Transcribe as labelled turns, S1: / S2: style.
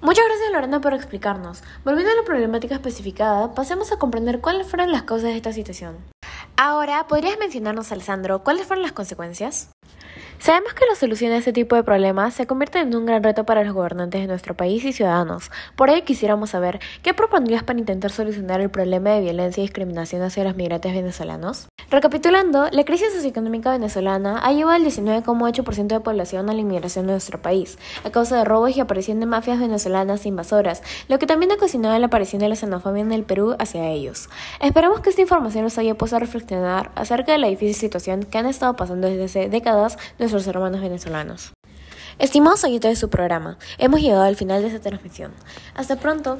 S1: Muchas gracias Lorena por explicarnos. Volviendo a la problemática especificada, pasemos a comprender cuáles fueron las causas de esta situación. Ahora, ¿podrías mencionarnos, Alessandro, cuáles fueron las consecuencias? Sabemos que la solución a este tipo de problemas se convierte en un gran reto para los gobernantes de nuestro país y ciudadanos. Por ello quisiéramos saber, ¿qué propondrías para intentar solucionar el problema de violencia y discriminación hacia los migrantes venezolanos? Recapitulando, la crisis socioeconómica venezolana ha llevado al 19,8% de población a la inmigración de nuestro país, a causa de robos y aparición de mafias venezolanas invasoras, lo que también ha ocasionado la aparición de la xenofobia en el Perú hacia ellos. Esperamos que esta información nos haya puesto a reflexionar acerca de la difícil situación que han estado pasando desde hace décadas nuestros hermanos venezolanos. Estimados oyentes de su programa, hemos llegado al final de esta transmisión. Hasta pronto.